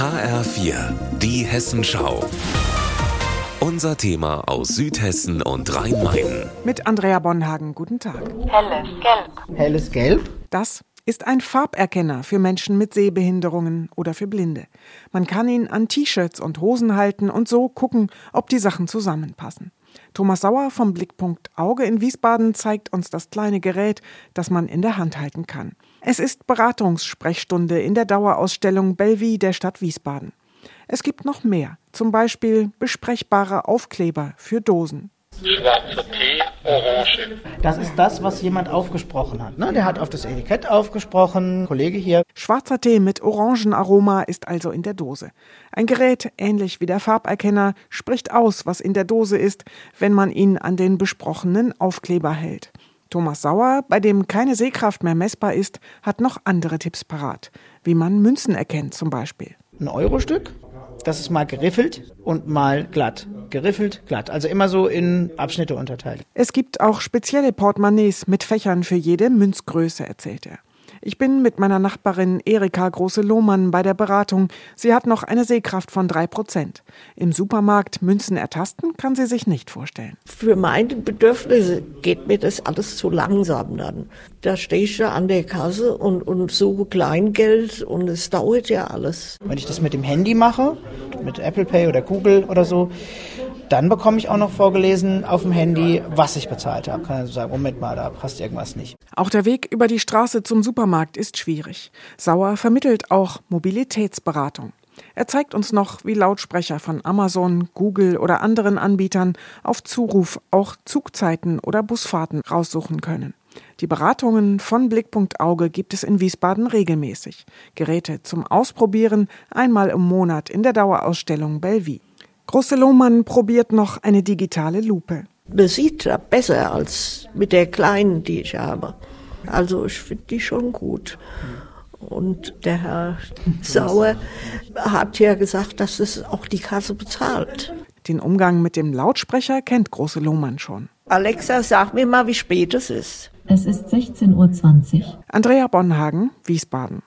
HR4, die Hessenschau. Unser Thema aus Südhessen und Rhein-Main. Mit Andrea Bonhagen, guten Tag. Helles Gelb. Helles Gelb? Das ist ein Farberkenner für Menschen mit Sehbehinderungen oder für Blinde. Man kann ihn an T-Shirts und Hosen halten und so gucken, ob die Sachen zusammenpassen. Thomas Sauer vom Blickpunkt Auge in Wiesbaden zeigt uns das kleine Gerät, das man in der Hand halten kann. Es ist Beratungssprechstunde in der Dauerausstellung Bellevue der Stadt Wiesbaden. Es gibt noch mehr, zum Beispiel besprechbare Aufkleber für Dosen. Schwarzer Tee, Orange. Das ist das, was jemand aufgesprochen hat. Ne? Der hat auf das Etikett aufgesprochen, Kollege hier. Schwarzer Tee mit Orangenaroma ist also in der Dose. Ein Gerät, ähnlich wie der Farberkenner, spricht aus, was in der Dose ist, wenn man ihn an den besprochenen Aufkleber hält. Thomas Sauer, bei dem keine Sehkraft mehr messbar ist, hat noch andere Tipps parat, wie man Münzen erkennt zum Beispiel. Ein Eurostück, das ist mal geriffelt und mal glatt. Geriffelt, glatt. Also immer so in Abschnitte unterteilt. Es gibt auch spezielle Portemonnaies mit Fächern für jede Münzgröße, erzählt er. Ich bin mit meiner Nachbarin Erika Große-Lohmann bei der Beratung. Sie hat noch eine Sehkraft von drei Prozent. Im Supermarkt Münzen ertasten kann sie sich nicht vorstellen. Für meine Bedürfnisse geht mir das alles zu langsam dann. Da stehe ich da an der Kasse und, und suche Kleingeld und es dauert ja alles. Wenn ich das mit dem Handy mache, mit Apple Pay oder Google oder so, dann bekomme ich auch noch vorgelesen auf dem Handy, was ich bezahlt habe. Kann also sagen, Moment mal, da passt irgendwas nicht. Auch der Weg über die Straße zum Supermarkt ist schwierig. Sauer vermittelt auch Mobilitätsberatung. Er zeigt uns noch, wie Lautsprecher von Amazon, Google oder anderen Anbietern auf Zuruf auch Zugzeiten oder Busfahrten raussuchen können. Die Beratungen von Blickpunkt Auge gibt es in Wiesbaden regelmäßig. Geräte zum Ausprobieren einmal im Monat in der Dauerausstellung Bellevue. Große Lohmann probiert noch eine digitale Lupe. Man sieht da besser als mit der kleinen, die ich habe. Also ich finde die schon gut. Und der Herr Sauer hat ja gesagt, dass es auch die Kasse bezahlt. Den Umgang mit dem Lautsprecher kennt Große Lohmann schon. Alexa, sag mir mal, wie spät es ist. Es ist 16.20 Uhr. Andrea Bonhagen, Wiesbaden.